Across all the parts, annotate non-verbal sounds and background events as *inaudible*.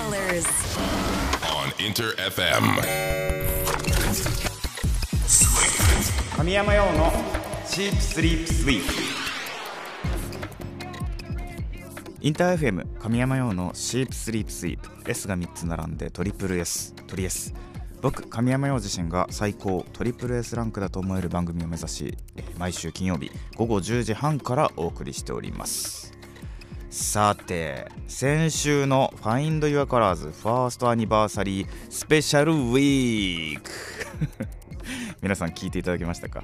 colors. on Inter FM. 神山用のシープスリープスイープインター FM 神山用のシープスリープスイープ S が3つ並んでトリプル S トリ S 僕神山用自身が最高トリプル S ランクだと思える番組を目指しえー毎週金曜日午後10時半からお送りしておりますさて先週の Find Your Colors ファーストアニバーサリースペシャルウィーク。*laughs* 皆さん聞いていただけましたか、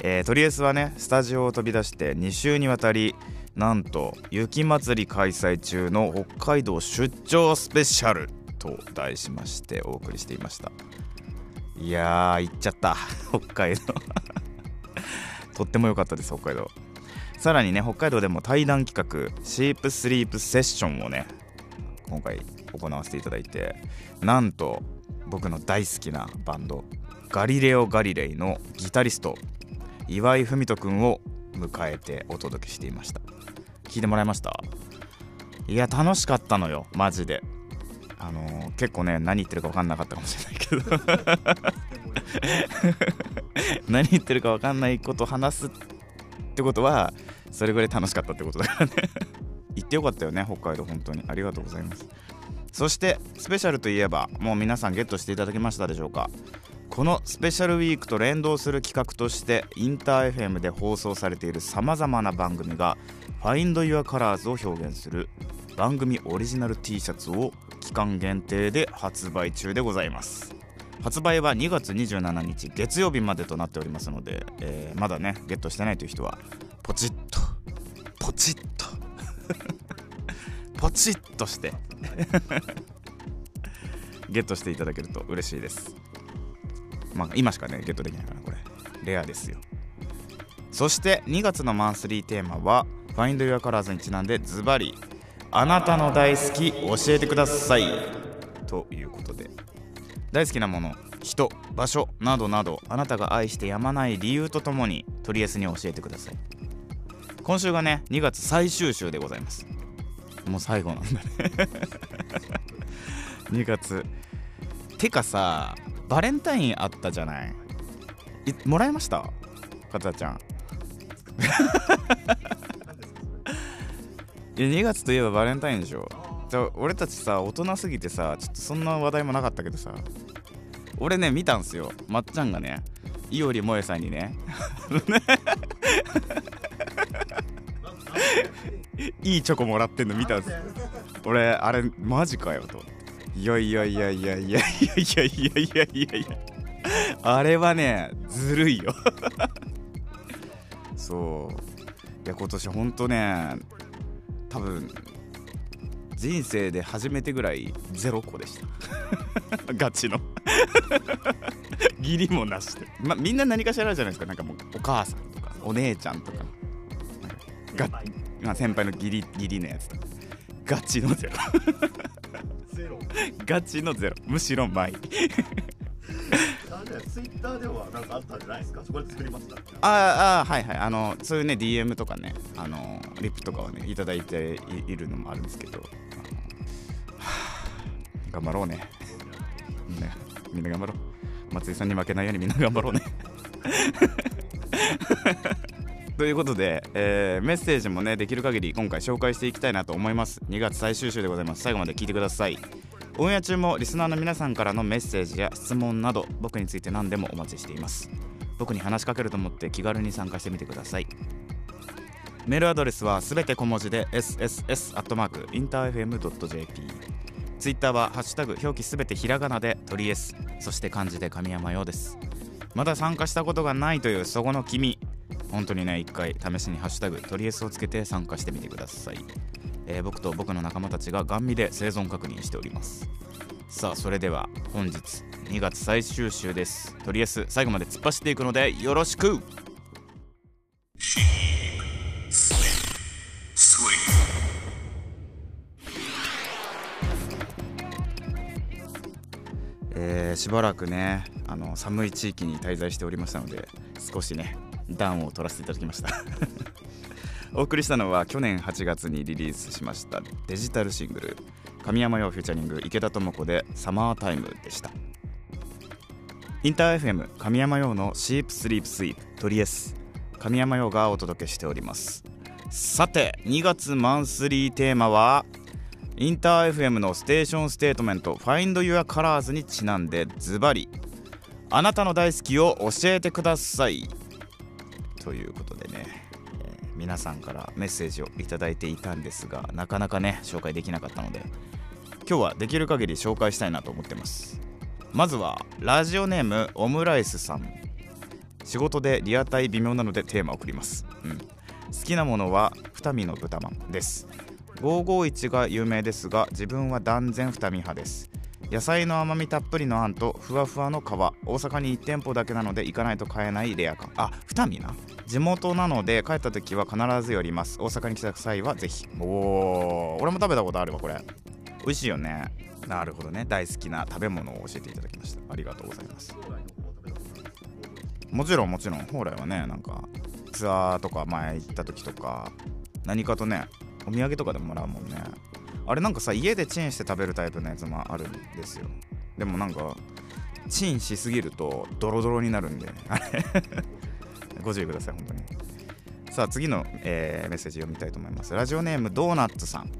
えー、とりあえずはねスタジオを飛び出して2週にわたりなんと雪まつり開催中の北海道出張スペシャルと題しましてお送りしていました。いやー行っちゃった。*laughs* 北海道。*laughs* とっても良かったです北海道。さらにね北海道でも対談企画シープスリープセッションをね今回行わせていただいてなんと僕の大好きなバンドガリレオ・ガリレイのギタリスト岩井文人くんを迎えてお届けしていました。聞いてもらいました？いや楽しかったのよマジで。あのー結構ね何言ってるか分かんなかったかもしれないけど。*laughs* 何言ってるか分かんないことを話すってことはそれぐらい楽しかったってことだからね。*laughs* 行ってよかったよね北海道本当に。ありがとうございます。そしてスペシャルといえばもう皆さんゲットしていただけましたでしょうか。このスペシャルウィークと連動する企画としてインター FM で放送されているさまざまな番組が Find Your Colors を表現する番組オリジナル T シャツを期間限定で発売中でございます。発売は2月27日月曜日までとなっておりますので、えーまだねゲットしてないという人はポチッと。*laughs* ポチッとして。ゲットしていただけると嬉しいです。まあ今しかねゲットできないからこれ。レアですよ。そして2月のマンスリーテーマは Find Your Colors にちなんでズバリあなたの大好き教えてください。ということで。大好きなもの人場所などなどあなたが愛してやまない理由とともにとりあえずに教えてください。今週がね2月最終週でございます。もう最後なんだね。*laughs* 2月。てかさバレンタインあったじゃない？もらいました？かたちゃん。*laughs* いや2月といえばバレンタインでしょ。じゃ俺たちさ大人すぎてさちょっとそんな話題もなかったけどさ。俺ね見たんすよ。まっちゃんがねいおりもえさんにね。*laughs* *laughs* いいチョコもらってんの見たんす。俺あれマジかよと。いやいやいやいやいやいやいやいやいやいやいや。あれはねずるいよ。*laughs* そう。いや今年ほんとね多分人生で初めてぐらいゼロ個でした。*laughs* ガチの。義理もなしで、ま、みんな何かしらあるじゃないですか。なんかもうお母さんとかお姉ちゃんとか。かガまあ、先輩の義理義理のやつガチのゼロ。ゼロ。ガチのゼロ。むしろ前。ツイッターではなんかあったんじゃないですか？そこで作りましたあーあーはいはい。あのそういうね DM とかねあのリップとかをねいただいていいるのもあるんですけど。は *sighs* あ頑張ろうね。みんなみんな頑張ろう。松井さんに負けないようにみんな頑張ろうね *laughs* ということで、えーメッセージもねできる限り今回紹介していきたいなと思います。2月最終週でございます。最後まで聞いてください。オンエア中もリスナーの皆さんからのメッセージや質問など僕について何でもお待ちしています。僕に話しかけると思って気軽に参加してみてください。メールアドレスはすべて小文字で sss.interfm.jp ツイッターはハッシュタグ表記すべてひらがなで鳥 S そして漢字で神山用です。まだ参加したことがないというそこの君。本当にね一回試しにハッシュタグ鳥 S をつけて参加してみてください、えー僕と僕の仲間たちがガン見で生存確認しております。さあそれでは本日2月最終週です。とりあえず最後まで突っ走っていくのでよろしく。えーしばらくねあの寒い地域に滞在しておりましたので少しね暖を取らせていただきました。*laughs* お送りしたのは去年8月にリリースしましたデジタルシングル神山羊 featuring 池田智子でサマータイムでした。インター FM 神山羊の Sheep Sleep Sweep トリエス。神山羊がお届けしております。さて2月マンスリーテーマはインター FM のステーションステートメント Find Your Colors にちなんでズバリ。あなたの大好きを教えてください。ということでね、えー皆さんからメッセージをいただいていたんですがなかなかね紹介できなかったので今日はできる限り紹介したいなと思ってます。まずはラジオネームオムライスさん。仕事でリアタイ微妙なのでテーマを送ります、うん、好きなものは二見の豚まんです。551が有名ですが自分は断然二見派です。野菜の甘みたっぷりのあんとふわふわの皮。大阪に1店舗だけなので行かないと買えないレア感。あ二見な。地元なので帰った時は必ず寄ります。大阪に来た際はぜひ。おお俺も食べたことあるわこれ。美味しいよね。なるほどね。大好きな食べ物を教えていただきました。ありがとうございます。もちろんもちろん。蓬莱はねなんかツアーとか前行った時とか何かとねお土産とかでももらうもんね。あれなんかさ家でチンして食べるタイプのやつもあるんですよ。でもなんかチンしすぎるとドロドロになるんで。*laughs* ご注意ください本当に。さあ次の、えーメッセージ読みたいと思います。ラジオネームドーナッツさん、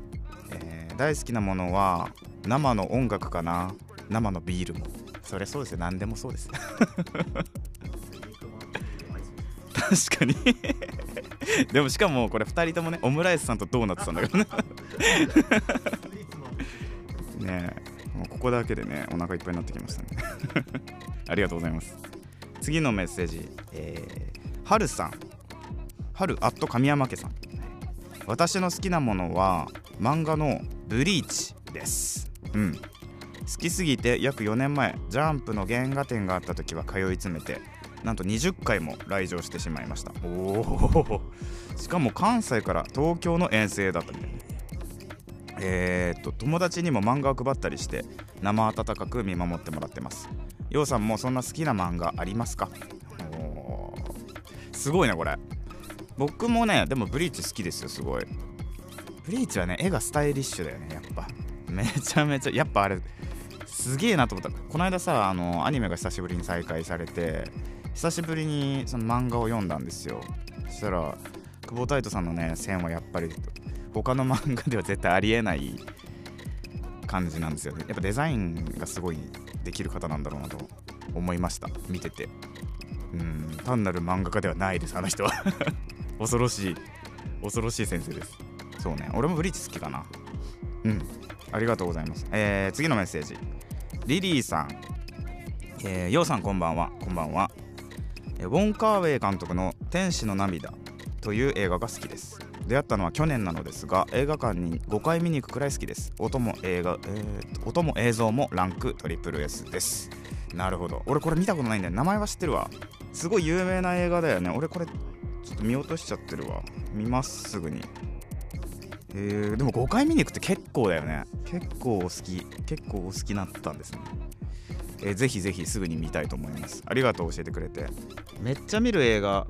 えー大好きなものは生の音楽かな？生のビールも。それそうですよ。何でもそうです。*laughs* 確かに。*laughs* でもしかもこれ2人ともねオムライスさんとドーナツさんだからね。*laughs* ねえもうここだけでねお腹いっぱいになってきましたね。*laughs* ありがとうございます。次のメッセージ、えー、はるさん。はるアット神山家さん。私の好きなものは漫画のブリーチです。うん。好きすぎて約4年前ジャンプの原画展があった時は通い詰めてなんと20回も来場してしまいました。おおしかも関西から東京の遠征だったみたいえー、っと友達にも漫画を配ったりして生温かく見守ってもらってます。ようさんもそんな好きな漫画ありますか？すごいねこれ。僕もねでもブリーチ好きですよすごい。ブリーチはね絵がスタイリッシュだよねやっぱ。めちゃめちゃやっぱあれすげえなと思った。この間さあのアニメが久しぶりに再開されて久しぶりにその漫画を読んだんですよ。そしたら久保太斗さんのね線はやっぱり他の漫画では絶対ありえない感じなんですよね。やっぱデザインがすごいできる方なんだろうなと思いました。見てて。うん。単なる漫画家ではないですあの人は。*laughs* 恐ろしい。恐ろしい先生です。そうね。俺もブリーチ好きかな。うん。ありがとうございます。えー、次のメッセージ。リリーさん。えー、ようさんこんばんは。こんばんは。ウォン・カーウェイ監督の「天使の涙」という映画が好きです。出会ったのは去年なのですが映画館に5回見に行くくらい好きです。音も映画、えー音も映像もランクトリプル S です。なるほど。俺これ見たことないんだよ。名前は知ってるわ。すごい有名な映画だよね。俺これちょっと見落としちゃってるわ。見ますすぐに。えー、でも5回見に行くって結構だよね。結構お好き。結構お好きになったんですね。えーぜひぜひすぐに見たいと思います。ありがとう教えてくれて。めっちゃ見る映画。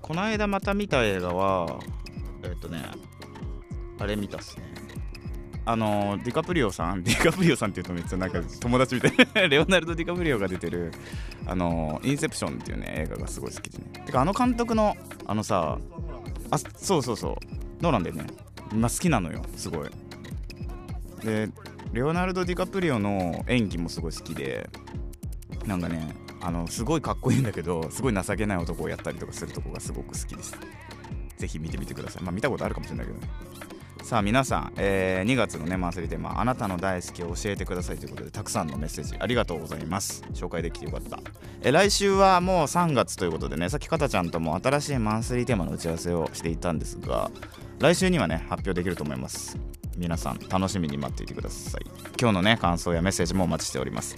この間また見た映画はえっとねあれ見たっすね。あのディカプリオさん？*laughs* ディカプリオさんって言うとめっちゃなんか友達みたい。な *laughs* レオナルド・ディカプリオが出てるあのインセプションっていうね映画がすごい好きでね。てかあの監督のあのさあそうそうそう。ノーランだよね。まあ好きなのよすごい。でレオナルド・ディカプリオの演技もすごい好きでなんかねあのすごいかっこいいんだけどすごい情けない男をやったりとかするとこがすごく好きです。ぜひ見てみてください。まあ見たことあるかもしれないけどね。さあ皆さん、えー2月のねマンスリーテーマ「あなたの大好きを教えてください」ということでたくさんのメッセージありがとうございます。紹介できてよかった、え来週はもう3月ということでねさっきかたちゃんとも新しいマンスリーテーマの打ち合わせをしていたんですが来週にはね発表できると思います。皆さん楽しみに待っていてください。今日のね感想やメッセージもお待ちしております。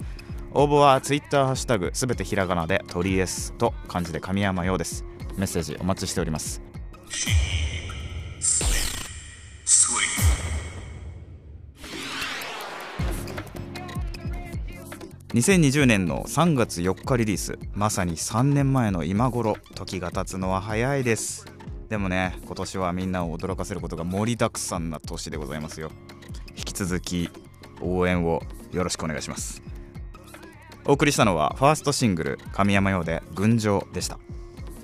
応募は Twitter ハッシュタグすべてひらがなで鳥エスと漢字で神山用です。メッセージお待ちしております。2020年の3月4日リリース。まさに3年前の今頃。時が経つのは早いです。でもね今年はみんなを驚かせることが盛りだくさんな年でございますよ。引き続き応援をよろしくお願いします。お送りしたのはファーストシングル神山用で群青でした。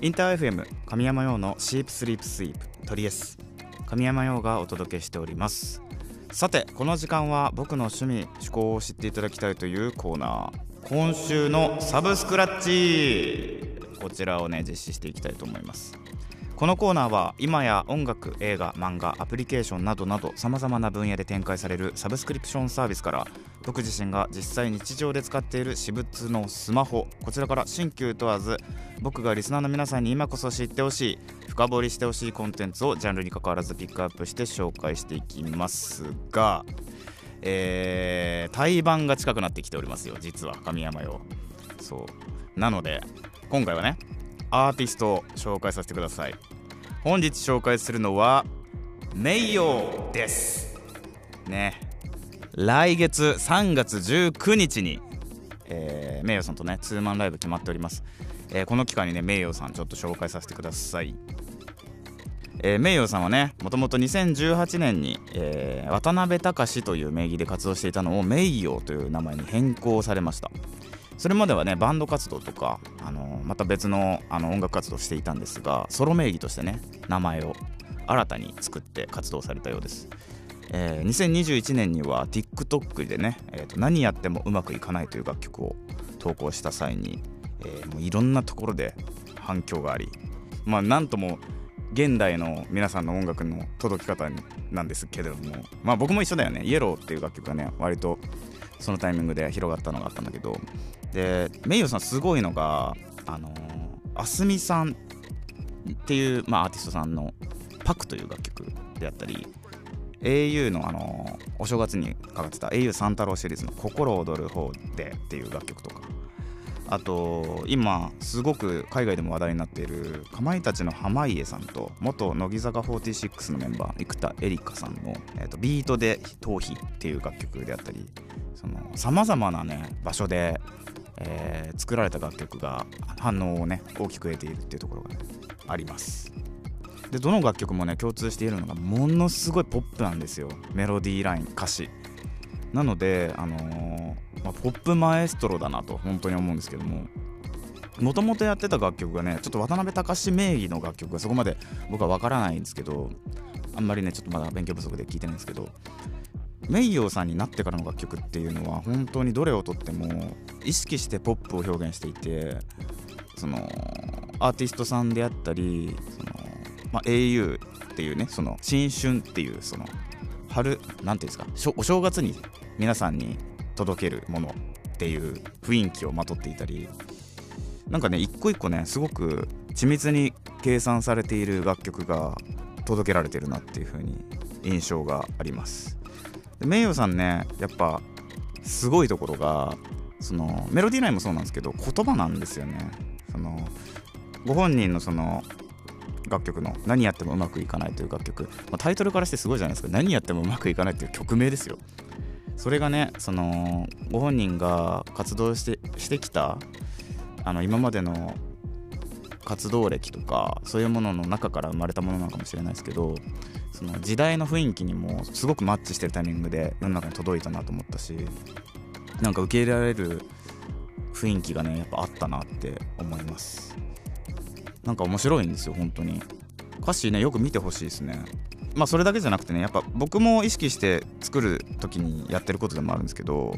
インター FM 神山用のシープスリープスイープトリエス。神山用がお届けしております。さてこの時間は僕の趣味趣向を知っていただきたいというコーナー。今週のサブスクラッチ。こちらをね実施していきたいと思います。このコーナーは今や音楽映画漫画アプリケーションなどなどさまざまな分野で展開されるサブスクリプションサービスから僕自身が実際日常で使っている私物のスマホこちらから新旧問わず僕がリスナーの皆さんに今こそ知ってほしい深掘りしてほしいコンテンツをジャンルに関わらずピックアップして紹介していきますがえー、対バンが近くなってきておりますよ実は神山よそう。なので今回はねアーティストを紹介させてください。本日紹介するのは名誉です。ね。来月3月19日に、えー、名誉さんとねツーマンライブ決まっております、えー、この機会にね名誉さんちょっと紹介させてください。えー、名誉さんはねもともと2018年に、えー、渡辺隆という名義で活動していたのを名誉という名前に変更されました。それまではねバンド活動とか、あの、また別のあの音楽活動をしていたんですがソロ名義としてね名前を新たに作って活動されたようです、えー、2021年には TikTok でね、えーと「何やってもうまくいかない」という楽曲を投稿した際に、えー、もういろんなところで反響がありまあなんとも現代の皆さんの音楽の届き方なんですけれどもまあ僕も一緒だよね「イエローっていう楽曲がね割とそのタイミングで広がったのがあったんだけどでメイヨさんすごいのがあのあすみさんっていう、まあ、アーティストさんの「パク」という楽曲であったり au のあのお正月にかかってた au 三太郎シリーズの「心躍る方で」っていう楽曲とか。あと今すごく海外でも話題になっているかまいたちの濱家さんと元乃木坂46のメンバー生田絵梨花さんの、えーと、ビートで「逃避」っていう楽曲であったりさまざまなね場所で、えー、作られた楽曲が反応をね大きく得ているっていうところが、ね、あります。でどの楽曲もね共通しているのがものすごいポップなんですよ。メロディーライン歌詞。なのであのーまあ、ポップマエストロだなと本当に思うんですけども。もともとやってた楽曲がねちょっと渡辺隆名義の楽曲がそこまで僕は分からないんですけどあんまりねちょっとまだ勉強不足で聞いてないんですけど名誉さんになってからの楽曲っていうのは本当にどれをとっても意識してポップを表現していてそのアーティストさんであったりその、まあ、au っていうねその新春っていうその春なんていうんですかお正月に皆さんに届けるものっていう雰囲気をまとっていたりなんかね一個一個ねすごく緻密に計算されている楽曲が届けられてるなっていう風に印象があります。で名誉さんねやっぱすごいところがそのメロディーラインもそうなんですけど言葉なんですよね。そのご本人のその楽曲の「何やってもうまくいかない」という楽曲、まあ、タイトルからしてすごいじゃないですか。何やってもうまくいかないっていう曲名ですよ。それがねそのご本人が活動してしてきたあの今までの活動歴とかそういうものの中から生まれたものなのかもしれないですけどその時代の雰囲気にもすごくマッチしてるタイミングで世の中に届いたなと思ったしなんか受け入れられる雰囲気がねやっぱあったなって思います。なんか面白いんですよ本当に。歌詞ねよく見てほしいですね。まあそれだけじゃなくてねやっぱ僕も意識して作る時にやってることでもあるんですけど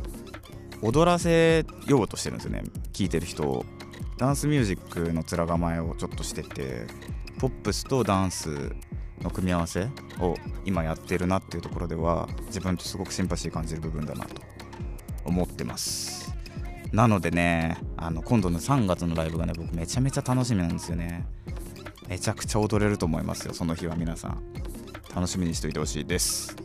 踊らせようとしてるんですよね聴いてる人を。ダンスミュージックの面構えをちょっとしててポップスとダンスの組み合わせを今やってるなっていうところでは自分とすごくシンパシー感じる部分だなと思ってますなのでねあの今度の3月のライブがね僕めちゃめちゃ楽しみなんですよねめちゃくちゃ踊れると思いますよその日は皆さん楽しみにしておいてほしいです。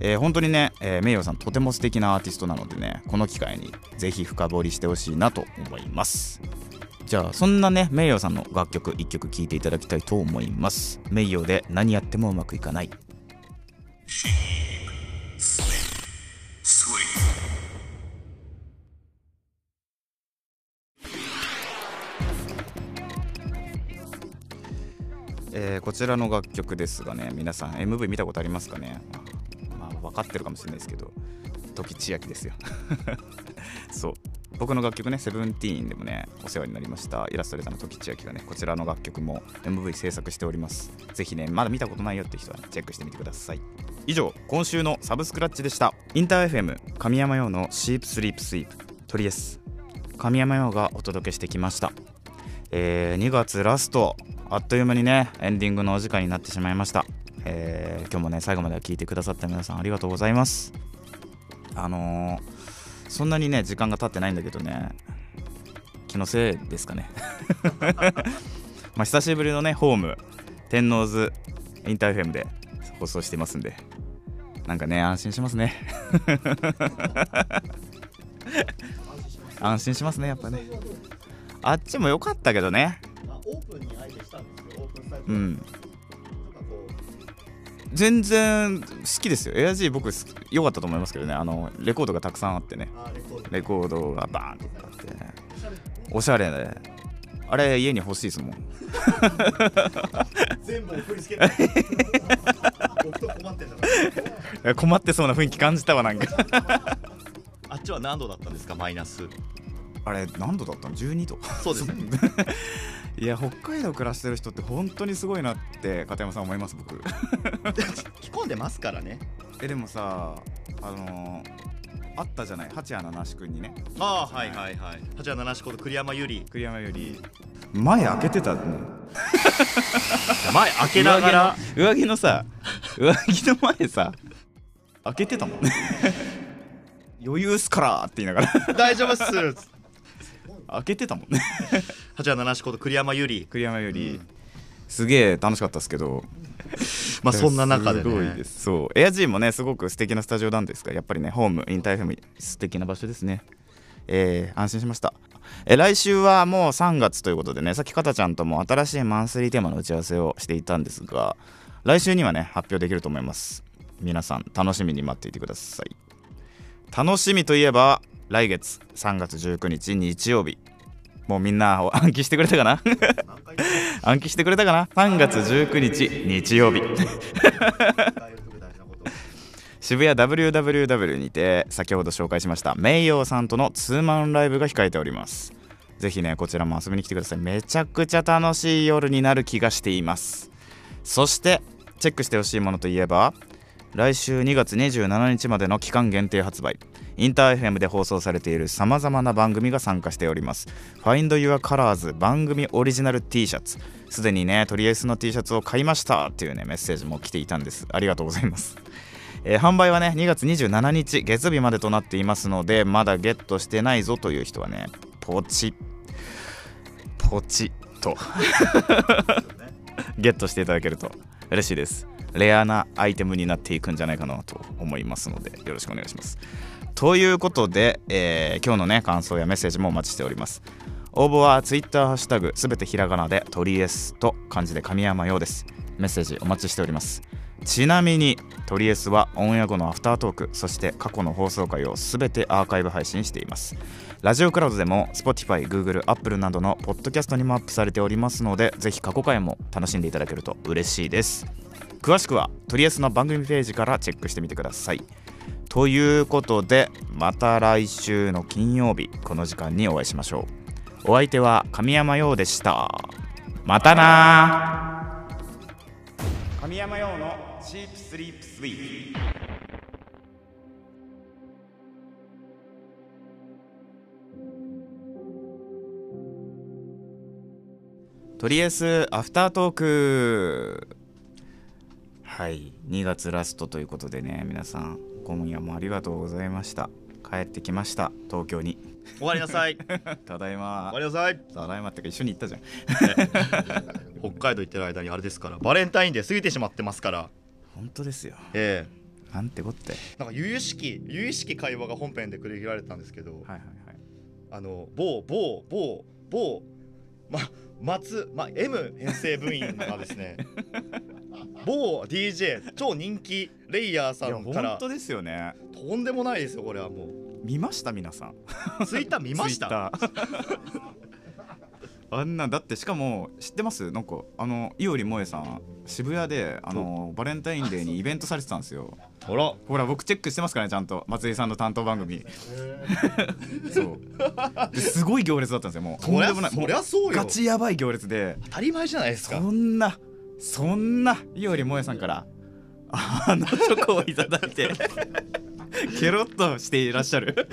えー、本当にね、えー、名誉さんとても素敵なアーティストなのでね、この機会にぜひ深掘りしてほしいなと思います。じゃあ、そんなね、名誉さんの楽曲1曲聴いていただきたいと思います。名誉で何やってもうまくいかない。えーこちらの楽曲ですがね皆さん MV 見たことありますかね？まあ分かってるかもしれないですけど時千秋ですよ *laughs* そう僕の楽曲ね「セブンティーンでもねお世話になりました。イラストレーターの時千秋がねこちらの楽曲も MV 制作しております。ぜひねまだ見たことないよって人は、ね、チェックしてみてください。以上今週のサブスクラッチでした。インター FM 神山用のシープスリープスイープトリエス神山用がお届けしてきました。えー2月ラストあっという間にねエンディングのお時間になってしまいました、えー今日もね最後まで聞いてくださった皆さんありがとうございます。あのーそんなにね時間が経ってないんだけどね。気のせいですかね。*laughs* まあ久しぶりのねホーム天王洲インターフェムで放送してますんで。なんかね安心しますね。安心しますねやっぱね。あっちも良かったけどね。うん全然好きですよ。エアジー僕す良かったと思いますけどね。あのレコードがたくさんあってね。レコード。がバーンってあってね。おしゃれ。で。あれ家に欲しいですもん。*laughs* 全部送りつけ *laughs* 困ってそうな雰囲気感じたわなんか。*laughs* あっちは何度だったんですか？マイナスあれ何度だったの？12度？そうです。ね *laughs* いや北海道暮らしてる人って本当にすごいなって片山さん思います僕。*laughs* 着込んでますからね。えでもさあのーあったじゃない？八谷七志くんにね。ああはいはいはい。八谷七志こと栗山由里栗山より前開けてたの？前開けながら。上着の上着のさ上着の前さ開けてたもんね。*laughs* 余裕っすからって言いながら。大丈夫っす開けてたもんね。八谷七志こと栗山由里。栗山より、すげえ楽しかったですけど。まあそんな中ですごいねです。そう。エアジーもねすごく素敵なスタジオなんですがやっぱりねホームインターフェム素敵な場所ですね。えー安心しました。え来週はもう3月ということでねさっきかたちゃんとも新しいマンスリーテーマの打ち合わせをしていたんですが来週にはね発表できると思います。皆さん楽しみに待っていてください。楽しみといえば来月3月19日日曜日。もうみんな *laughs* 暗記してくれたかな？*laughs* 暗記してくれたかな？3月19日日曜日。*laughs* 渋谷 WWW にて先ほど紹介しました名誉さんとのツーマンライブが控えております。ぜひねこちらも遊びに来てください。めちゃくちゃ楽しい夜になる気がしています。そしてチェックしてほしいものといえば来週2月27日までの期間限定発売。インター FM で放送されているさまざまな番組が参加しております。Find Your Colors 番組オリジナル T シャツ。すでにねとりあえずの T シャツを買いました。っていうねメッセージも来ていたんです。ありがとうございます。えー販売はね2月27日月曜日までとなっていますのでまだゲットしてないぞという人はねポチ。ポチと。*laughs* ゲットしていただけると。嬉しいです。レアなアイテムになっていくんじゃないかなと思いますのでよろしくお願いします。ということで、えー今日のね感想やメッセージもお待ちしております。応募は Twitter ハッシュタグすべてひらがなでトリエスと漢字で神山ようです。メッセージお待ちしております。ちなみにトリエスはオンエア後のアフタートークそして過去の放送回をすべてアーカイブ配信しています。ラジオクラウドでも Spotify、Google、Apple などのポッドキャストにもアップされておりますのでぜひ過去回も楽しんでいただけると嬉しいです。詳しくはトリエスの番組ページからチェックしてみてください。ということでまた来週の金曜日この時間にお会いしましょう。お相手は神山陽でした。またな神山陽のチープスリープスイート。とりあえずアフタートークはい。2月ラストということでね皆さん今夜もありがとうございました。帰ってきました。東京に。終わりなさい。*laughs* ただいま。終わりなさい。ただいまってか一緒に行ったじゃん。*laughs* 北海道行ってる間にあれですから。バレンタインデー過ぎてしまってますから。本当ですよ。えなんてこって。えなんか由々しき由々しき会話が本編で繰り広げられたんですけど、はいはいはい。あの某某某某ま松、ま、M 編成部員がですね某 DJ 超人気レイヤーさんから。当ですよね。とんでもないですよこれはも見ました皆さん。うツイッター見ました？あ *laughs* あんなだってしかも知ってます？なんかあの伊織萌さん渋谷であのバレンタインデーにイベントされてたんですよ。ほら。ほら僕チェックしてますからねちゃんと松井さんの担当番組。そう。ですごい行列だったんですよもう。とんでもない。そりゃそうよ。ガチやばい行列で。当たり前じゃないですか。そんなそんな伊織萌さんからあのチョコをいただいてケロッとしていらっしゃる。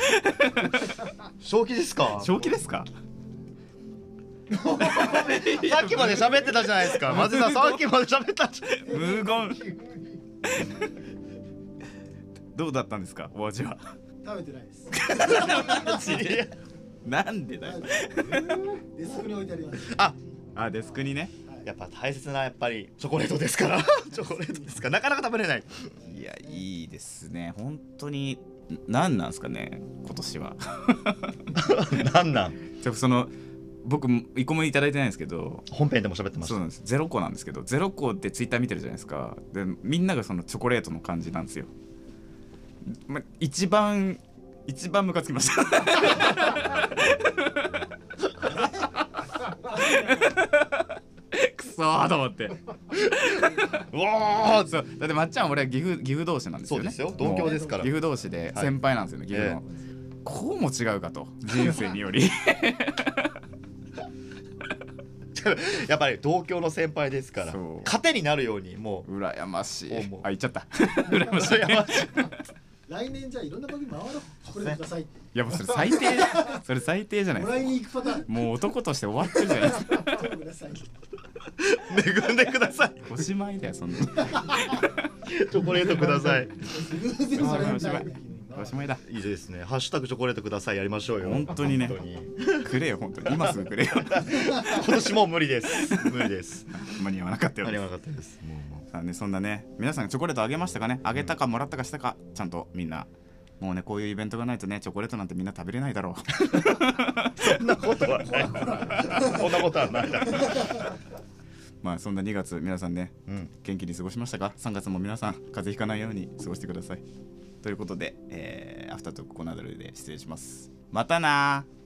正気ですか？正気ですか？*laughs* さっきまで喋ってたじゃないですか。松井さんさっきまで喋った無言。どうだったんですか？お味は？食べてないです。*laughs* なんでだよ。デスクに置いてあります。ああデスクにねやっぱ大切なやっぱりチョコレートですから。*laughs* チョコレートですから。なかなか食べれない。いやいいですね。本当に何なんですかね今年は。*laughs* なんなん？ちょその僕一個もいただいてないんですけど。本編でも喋ってました。そうなんです。ゼロ個なんですけど。ゼロ個ってツイッター見てるじゃないですか。でみんながそのチョコレートの感じなんですよ、ま、一番一番ムカつきました。くそーと思って。*laughs* うわーそう。だってまっちゃん俺は岐阜岐阜同士なんですよね。そうですよ。同郷ですから。もう岐阜同士ではい。先輩なんですよね、岐阜の、こうも違うかと。人生により。*laughs* やっぱり同郷の先輩ですから。そう。糧になるようにも羨ましい。思う。あ言っちゃった。*laughs* 羨ましい。うやばい。来年じゃあいろんな番組回ろう。チョコレートください。いやもうそれ最低。それ最低じゃないですか。もらいに行くパターン。もう男として終わってるじゃないですか。ください。恵んでください。おしまいだよそんな。チョコレートください。偶然バレンタインデーの日に回るおしまいだ。いいですね。ハッシュタグチョコレートください。やりましょうよ。本当にね。くれよ本当に。今すぐくれよ。*laughs* 今年もう無理です。無理です。間に合わなかったよありがかったです。もうもさあねそんなね皆さんチョコレートあげましたかね？あげたかもらったかしたか？ちゃんとみんな。もうねこういうイベントがないとねチョコレートなんてみんな食べれないだろう。うそんなことはない。そんなことはないまあそんな2月皆さんねうん。元気に過ごしましたか？3月も皆さん風邪ひかないように過ごしてください。ということで、えーアフタートークこの辺りで失礼します。またなー